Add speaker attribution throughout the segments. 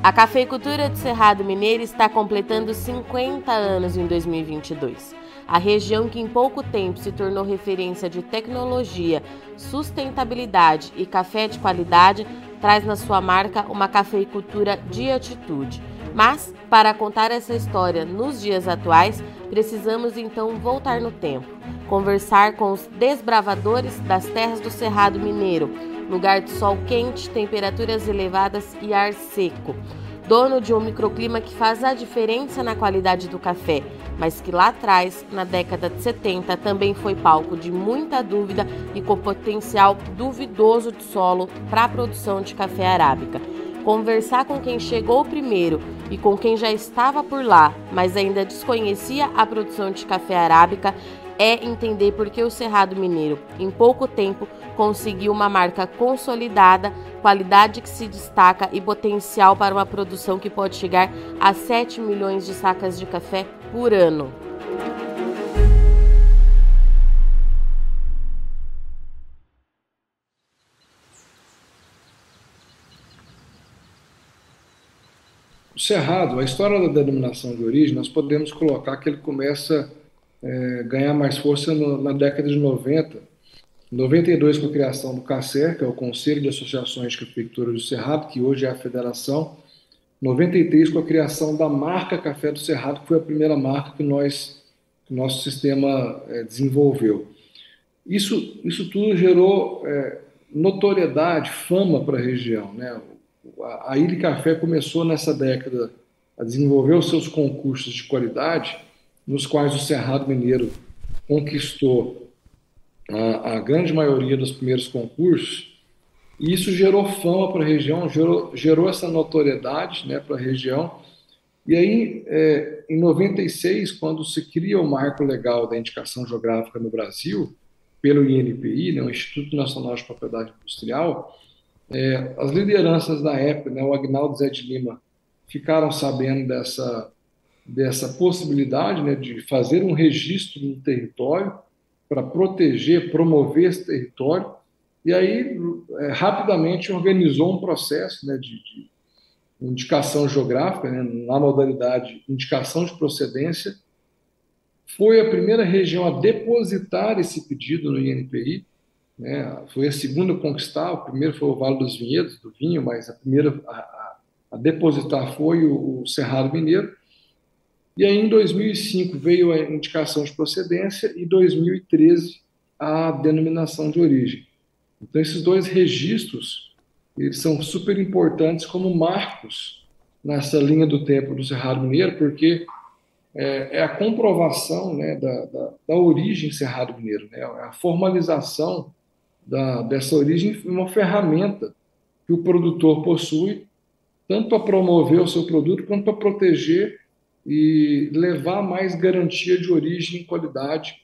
Speaker 1: A cafeicultura do Cerrado Mineiro está completando 50 anos em 2022. A região que em pouco tempo se tornou referência de tecnologia, sustentabilidade e café de qualidade traz na sua marca uma cafeicultura de atitude. Mas, para contar essa história nos dias atuais, precisamos então voltar no tempo, conversar com os desbravadores das terras do Cerrado Mineiro, lugar de sol quente, temperaturas elevadas e ar seco. Dono de um microclima que faz a diferença na qualidade do café, mas que lá atrás, na década de 70, também foi palco de muita dúvida e com potencial duvidoso de solo para a produção de café arábica. Conversar com quem chegou primeiro e com quem já estava por lá, mas ainda desconhecia a produção de café arábica, é entender por que o Cerrado Mineiro, em pouco tempo, conseguiu uma marca consolidada, qualidade que se destaca e potencial para uma produção que pode chegar a 7 milhões de sacas de café por ano.
Speaker 2: O Cerrado, a história da denominação de origem, nós podemos colocar que ele começa é, ganhar mais força no, na década de 90. Em 92, com a criação do CACER, que é o Conselho de Associações de Cafeicultura do Cerrado, que hoje é a federação. 93, com a criação da marca Café do Cerrado, que foi a primeira marca que nós, que nosso sistema é, desenvolveu. Isso, isso tudo gerou é, notoriedade, fama para a região. Né? A, Ilha Café começou nessa década a desenvolver os seus concursos de qualidade nos quais o Cerrado Mineiro conquistou a, a grande maioria dos primeiros concursos, e isso gerou fama para a região, gerou, gerou essa notoriedade né, para a região. E aí, é, em 96, quando se cria o marco legal da indicação geográfica no Brasil, pelo INPI, né, o Instituto Nacional de Propriedade Industrial, é, as lideranças da época, né, o Agnaldo Zé de Lima, ficaram sabendo dessa, dessa possibilidade né, de fazer um registro no território para proteger, promover esse território, e aí é, rapidamente organizou um processo né, de, de indicação geográfica, né, na modalidade indicação de procedência, foi a primeira região a depositar esse pedido no INPI, né, foi a segunda a conquistar, o primeiro foi o Vale dos Vinhedos, do vinho, mas a primeira a, a depositar foi o, o Cerrado Mineiro, e aí, em 2005, veio a indicação de procedência e 2013 a denominação de origem. Então, esses dois registros eles são super importantes como marcos nessa linha do tempo do Cerrado Mineiro, porque é, é a comprovação né, da, da, da, origem Cerrado Mineiro, né, a formalização da, dessa origem uma ferramenta que o produtor possui, tanto para promover o seu produto, quanto para proteger e levar mais garantia de origem e qualidade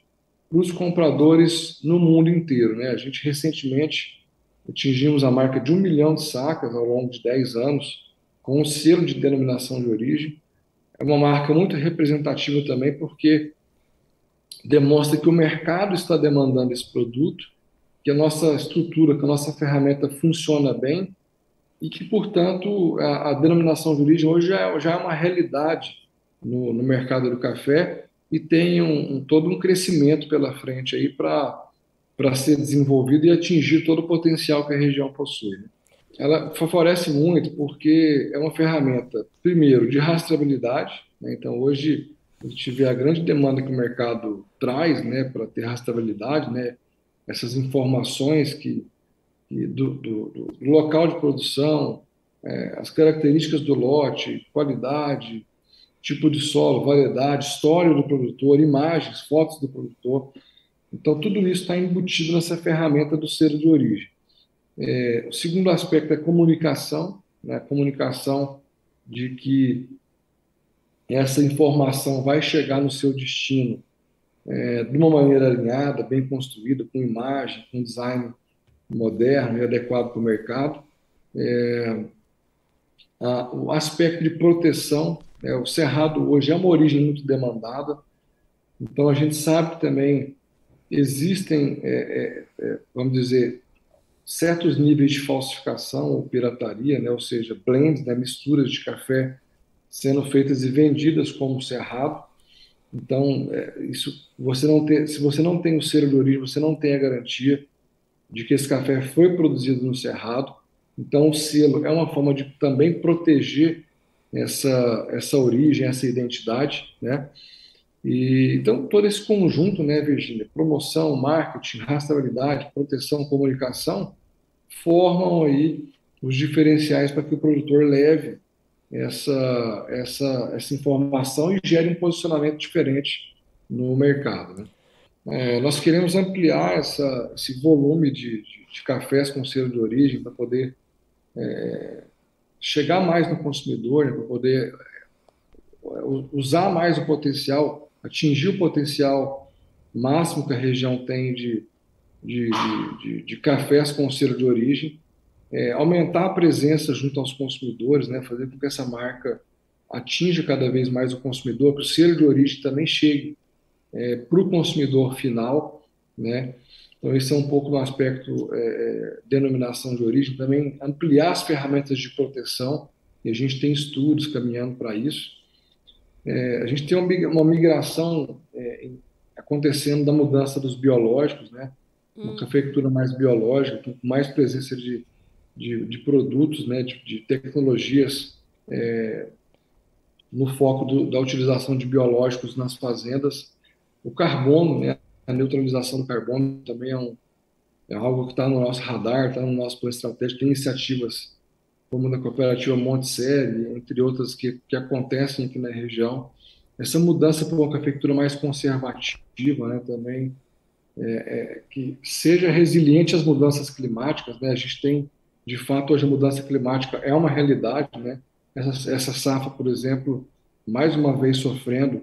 Speaker 2: para os compradores no mundo inteiro. Né? A gente recentemente atingimos a marca de um milhão de sacas ao longo de 10 anos, com um selo de denominação de origem. É uma marca muito representativa também, porque demonstra que o mercado está demandando esse produto, que a nossa estrutura, que a nossa ferramenta funciona bem e que, portanto, a, a denominação de origem hoje já é, já é uma realidade no, no mercado do café e tem um, um, todo um crescimento pela frente aí para ser desenvolvido e atingir todo o potencial que a região possui. Né? Ela favorece muito porque é uma ferramenta, primeiro, de rastreabilidade. Né? Então, hoje, a gente vê a grande demanda que o mercado traz né, para ter rastreabilidade, né? essas informações que, que do, do, do, local de produção, é, as características do lote, qualidade, tipo de solo, variedade, história do produtor, imagens, fotos do produtor. Então, tudo isso está embutido nessa ferramenta do selo de origem. É, o segundo aspecto é comunicação, né? comunicação de que essa informação vai chegar no seu destino é, de uma maneira alinhada, bem construída, com imagem, com design moderno e adequado para o mercado. É, a, o aspecto de proteção é, o cerrado hoje é uma origem muito demandada, então a gente sabe também existem, é, é, é, vamos dizer, certos níveis de falsificação ou pirataria, né, ou seja, blends, né, misturas de café sendo feitas e vendidas como cerrado. Então, é, isso você não tem, se você não tem o selo de origem, você não tem a garantia de que esse café foi produzido no cerrado. Então, o selo é uma forma de também proteger essa essa origem, essa identidade, né? E, então, todo esse conjunto, né, Virginia, promoção, marketing, rastreabilidade, proteção, comunicação, formam aí os diferenciais para que o produtor leve essa, essa, essa informação e gere um posicionamento diferente no mercado. Né? É, nós queremos ampliar essa, esse volume de, de, de, cafés com selo de origem para poder é, chegar mais no consumidor, né, para poder é, usar mais o potencial atingir o potencial máximo que a região tem de, de, de, de cafés com selo de origem, é, aumentar a presença junto aos consumidores, né, fazer com que essa marca atinja cada vez mais o consumidor, que o selo de origem também chegue é, para o consumidor final, né? Então esse é um pouco no aspecto é, é, denominação de origem, também ampliar as ferramentas de proteção, e a gente tem estudos caminhando para isso, é, a gente tem uma migração é, acontecendo da mudança dos biológicos, né? Uma hum. cafeicultura mais biológica, com mais presença de, de, de produtos, né? De, de tecnologias é, no foco do, da utilização de biológicos nas fazendas. O carbono, né? A neutralização do carbono também é, um, é algo que está no nosso radar, está no nosso plano estratégico. Tem iniciativas como na cooperativa Monticelli, entre outras que, que acontecem aqui na região. Essa mudança para uma cafeicultura mais conservativa, né, também, é, é, que seja resiliente às mudanças climáticas. Né? A gente tem, de fato, hoje a mudança climática é uma realidade. Né? Essa, essa safra, por exemplo, mais uma vez sofrendo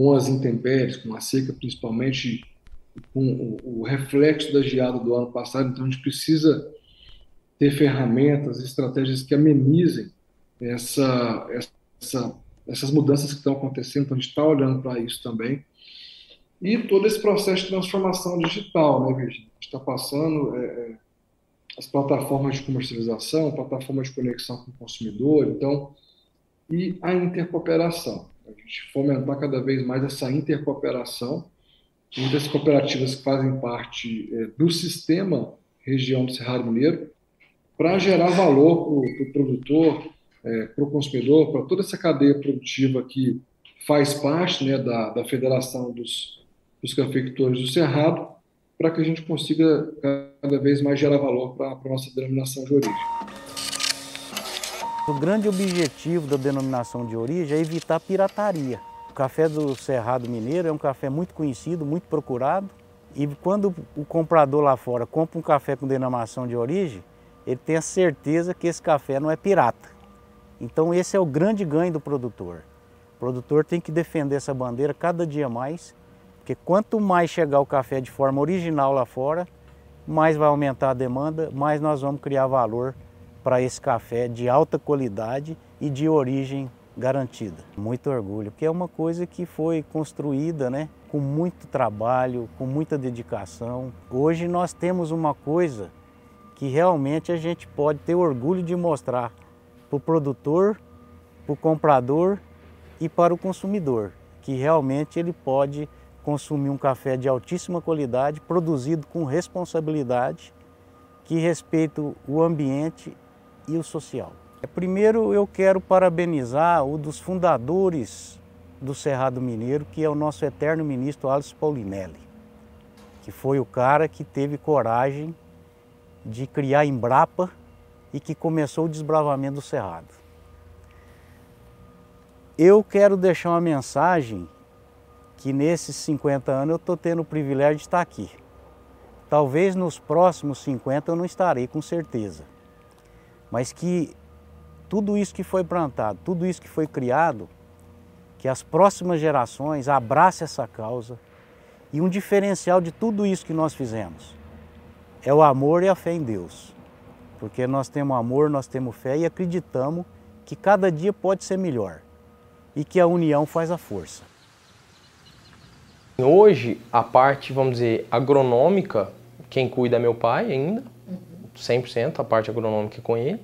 Speaker 2: com as intempéries, com a seca principalmente, com o, reflexo da geada do ano passado. Então, a gente precisa ter ferramentas, estratégias que amenizem essa, essa, essas mudanças que estão acontecendo. Então, a gente está olhando para isso também. E todo esse processo de transformação digital, né, Virginia? A gente está passando é, é, as plataformas de comercialização, plataformas de conexão com o consumidor, então, e a intercooperação. A gente fomentar cada vez mais essa intercooperação. Muitas cooperativas que fazem parte é, do sistema região do Cerrado Mineiro, para gerar valor para o pro produtor, é, para o consumidor, para toda essa cadeia produtiva que faz parte né, da, da Federação dos, dos Cafeicultores do Cerrado, para que a gente consiga cada vez mais gerar valor para a nossa denominação de origem.
Speaker 3: O grande objetivo da denominação de origem é evitar pirataria. O café do Cerrado Mineiro é um café muito conhecido, muito procurado, e quando o comprador lá fora compra um café com denominação de origem, ele tem a certeza que esse café não é pirata. Então esse é o grande ganho do produtor. O produtor tem que defender essa bandeira cada dia mais, porque quanto mais chegar o café de forma original lá fora, mais vai aumentar a demanda, mais nós vamos criar valor para esse café de alta qualidade e de origem garantida. Muito orgulho, porque é uma coisa que foi construída, né, com muito trabalho, com muita dedicação. Hoje nós temos uma coisa que realmente a gente pode ter orgulho de mostrar para o produtor, para o comprador e para o consumidor, que realmente ele pode consumir um café de altíssima qualidade, produzido com responsabilidade, que respeita o ambiente e o social. Primeiro eu quero parabenizar o dos fundadores do Cerrado Mineiro, que é o nosso eterno ministro Alisson Paulinelli, que foi o cara que teve coragem de criar Embrapa e que começou o desbravamento do Cerrado. Eu quero deixar uma mensagem que nesses 50 anos eu estou tendo o privilégio de estar aqui. Talvez nos próximos 50 eu não estarei com certeza, mas que tudo isso que foi plantado, tudo isso que foi criado, que as próximas gerações abracem essa causa e um diferencial de tudo isso que nós fizemos é o amor e a fé em Deus. Porque nós temos amor, nós temos fé e acreditamos que cada dia pode ser melhor e que a união faz a força.
Speaker 4: Hoje, a parte, vamos dizer, agronômica, Quem cuida é meu pai ainda, 100% a parte agronômica com ele.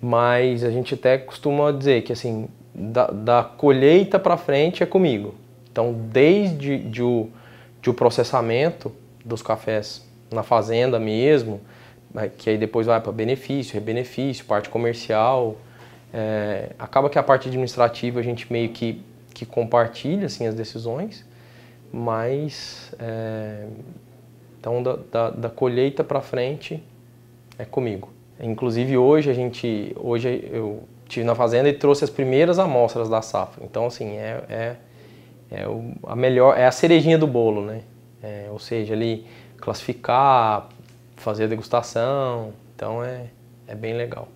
Speaker 4: Mas a gente até costuma dizer que assim, da, da colheita para frente é comigo. Então, desde de o, de o processamento dos cafés na fazenda mesmo, né, que aí depois vai para benefício, rebenefício, parte comercial, é, acaba que a parte administrativa a gente meio que, que compartilha assim, as decisões, mas é, então da, da, da colheita para frente é comigo. Inclusive hoje a gente, hoje eu tive na fazenda e trouxe as primeiras amostras da safra. Então assim é, é, é a melhor, é a cerejinha do bolo, né? É, ou seja, ali classificar, fazer a degustação, então é, é bem legal.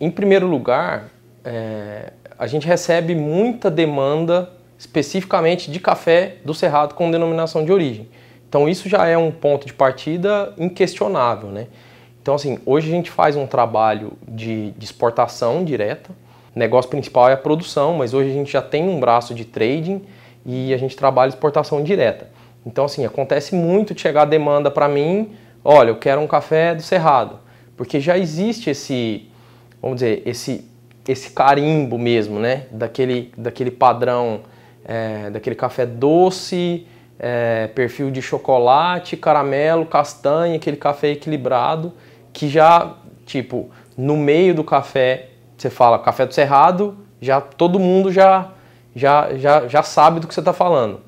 Speaker 4: Em primeiro lugar, é, a gente recebe muita demanda especificamente de café do Cerrado com denominação de origem. Então isso já é um ponto de partida inquestionável, né? Então assim, hoje a gente faz um trabalho de, de exportação direta, o negócio principal é a produção, mas hoje a gente já tem um braço de trading e a gente trabalha exportação direta. Então assim, acontece muito de chegar a demanda para mim, olha, eu quero um café do Cerrado, porque já existe esse, vamos dizer, esse esse carimbo mesmo, né? Daquele, daquele padrão, é, daquele café doce, é, perfil de chocolate, caramelo, castanha, aquele café equilibrado, que já, tipo, no meio do café, você fala café do Cerrado, já todo mundo já, já, já, já sabe do que você está falando.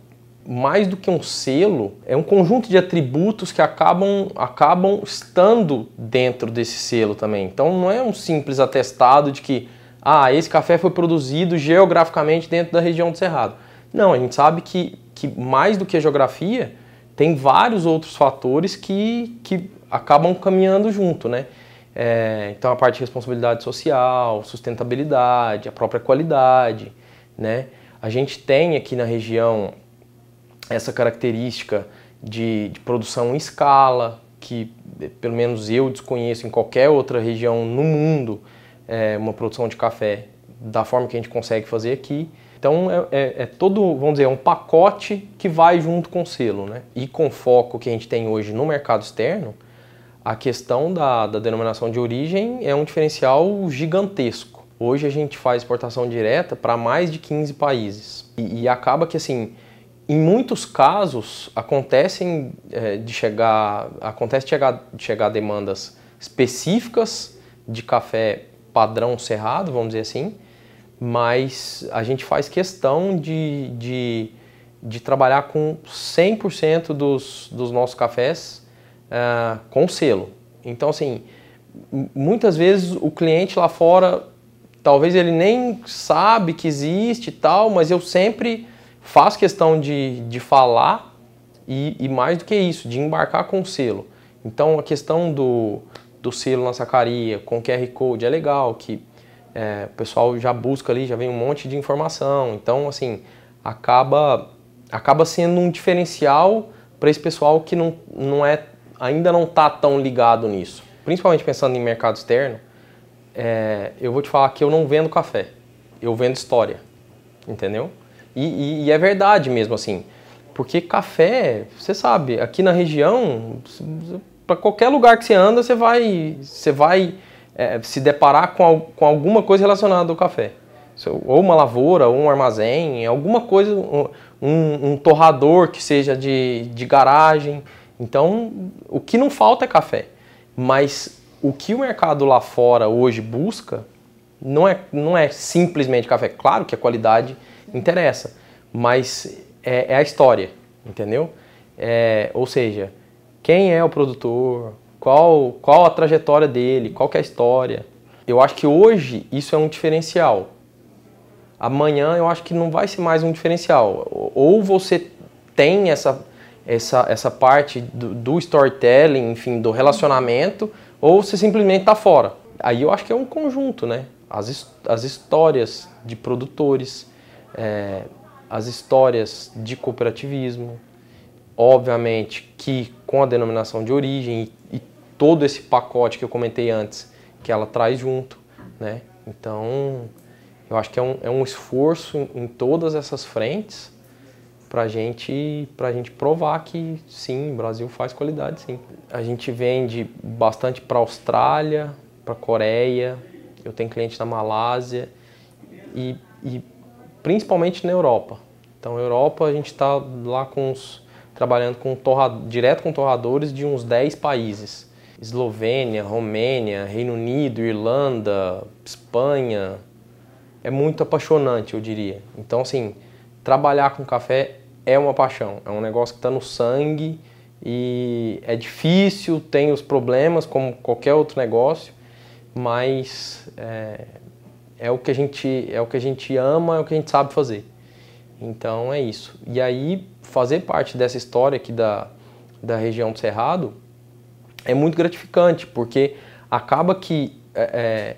Speaker 4: Mais do que um selo, é um conjunto de atributos que acabam, acabam estando dentro desse selo também. Então não é um simples atestado de que ah, esse café foi produzido geograficamente dentro da região do Cerrado. Não, a gente sabe que, que mais do que a geografia, tem vários outros fatores que, que acabam caminhando junto, né? É, então a parte de responsabilidade social, sustentabilidade, a própria qualidade, né? A gente tem aqui na região essa característica de, de produção em escala, que pelo menos eu desconheço em qualquer outra região no mundo é, uma produção de café da forma que a gente consegue fazer aqui. Então é, é, é, todo, vamos dizer, um pacote que vai junto com o selo, né? E com foco que a gente tem hoje no mercado externo, a questão da, da denominação de origem é um diferencial gigantesco. Hoje a gente faz exportação direta para mais de 15 países e, e, acaba que assim, em muitos casos acontecem é, de chegar, acontece de chegar, de chegar demandas específicas de café padrão cerrado, vamos dizer assim, mas a gente faz questão de, de, de trabalhar com 100% dos, dos nossos cafés uh, com selo. Então, assim, muitas vezes o cliente lá fora, talvez ele nem sabe que existe e tal, mas eu sempre faço questão de, de falar e, e mais do que isso, de embarcar com selo. Então, a questão do, do selo na sacaria, com QR Code, é legal que é, o pessoal já busca ali, já vem um monte de informação. Então, assim, acaba, acaba sendo um diferencial para esse pessoal que não, não é, ainda não está tão ligado nisso. Principalmente pensando em mercado externo, é, eu vou te falar que eu não vendo café, eu vendo história, entendeu? E, e, e é verdade mesmo, assim, porque café, você sabe, aqui na região, para qualquer lugar que você anda, você vai, você vai é, se deparar com, com alguma coisa relacionada ao café. Ou uma lavoura, ou um armazém, alguma coisa, um, um torrador que seja de, de garagem. Então, o que não falta é café. Mas o que o mercado lá fora hoje busca não é, não é simplesmente café. Claro que a qualidade interessa, mas é, é a história, entendeu? É, ou seja, quem é o produtor, qual, qual a trajetória dele, qual é a história. Eu acho que hoje isso é um diferencial. Amanhã eu acho que não vai ser mais um diferencial. Ou você tem essa, essa, essa parte do, do storytelling, enfim, do relacionamento, ou você simplesmente está fora. Aí eu acho que é um conjunto, né? As, as histórias de produtores, é, as histórias de cooperativismo, Obviamente que com a denominação de origem e, e todo esse pacote que eu comentei antes, que ela traz junto, né? Então, eu acho que é um, é um esforço em, em todas essas frentes para gente, a gente provar que sim, o Brasil faz qualidade sim. A gente vende bastante para Austrália, para Coreia, eu tenho cliente na Malásia e, e principalmente na Europa. Então, na Europa a gente está lá com os, trabalhando com torra, direto com torradores de uns 10 países. Eslovênia, Romênia, Reino Unido, Irlanda, Espanha. É muito apaixonante, eu diria. Então, assim, trabalhar com café é uma paixão, é um negócio que está no sangue e é difícil, tem os problemas como qualquer outro negócio, mas é, é, o que a gente é o que a gente ama, é o que a gente sabe fazer. Então é isso. E aí fazer parte dessa história aqui da, da região do Cerrado é muito gratificante, porque acaba que é, é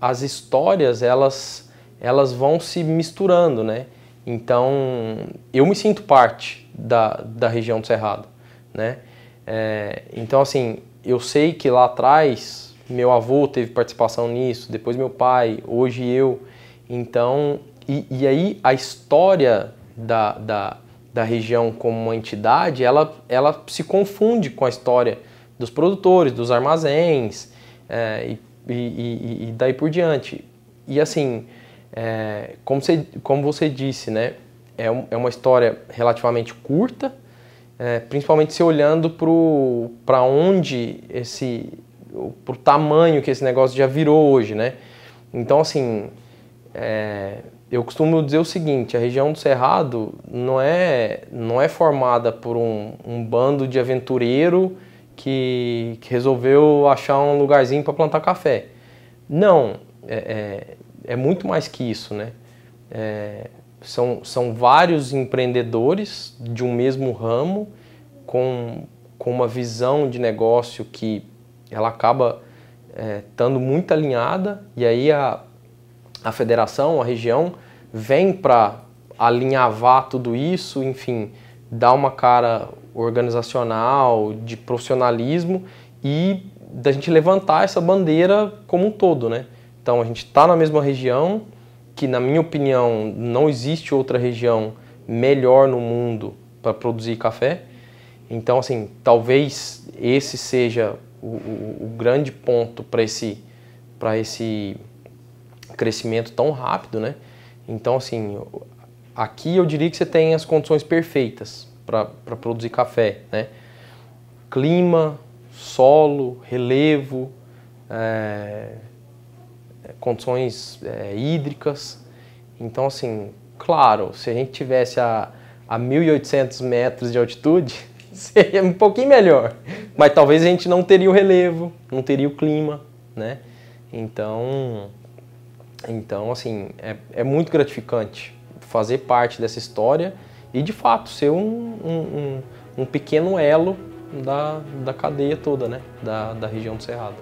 Speaker 4: as histórias elas elas vão se misturando, né? Então, eu me sinto parte da, da região do Cerrado, né? É, então, assim, eu sei que lá atrás meu avô teve participação nisso, depois meu pai, hoje eu. Então, e, e aí a história da, da, da região como uma entidade, ela, ela se confunde com a história dos produtores, dos armazéns é, e, e, e daí por diante. E assim, é, como, você, como você disse, né, é, um, é uma história relativamente curta, é, principalmente se olhando para onde esse, para o tamanho que esse negócio já virou hoje, né? Então, assim, é, eu costumo dizer o seguinte: a região do Cerrado não é, não é formada por um, um bando de aventureiro que, que, resolveu achar um lugarzinho para plantar café. Não, é, é, é muito mais que isso, né? É, são, são vários empreendedores de um mesmo ramo com, com uma visão de negócio que ela acaba é, estando muito alinhada e aí a, a federação, a região, vem para alinhavar tudo isso, enfim, dar uma cara organizacional, de profissionalismo e da gente levantar essa bandeira como um todo, né? Então a gente está na mesma região, que na minha opinião não existe outra região melhor no mundo para produzir café. Então assim, talvez esse seja o, o, o grande ponto para esse para esse crescimento tão rápido, né? Então assim, aqui eu diria que você tem as condições perfeitas para produzir café, né? Clima, solo, relevo, é, condições é, hídricas. Então, assim, claro, se a gente tivesse a, a 1.800 metros de altitude, seria um pouquinho melhor. Mas talvez a gente não teria o relevo, não teria o clima, né? Então, então assim, é, é muito gratificante fazer parte dessa história e, de fato, ser um, um, um, pequeno elo da, da cadeia toda, né? Da, da região do Cerrado.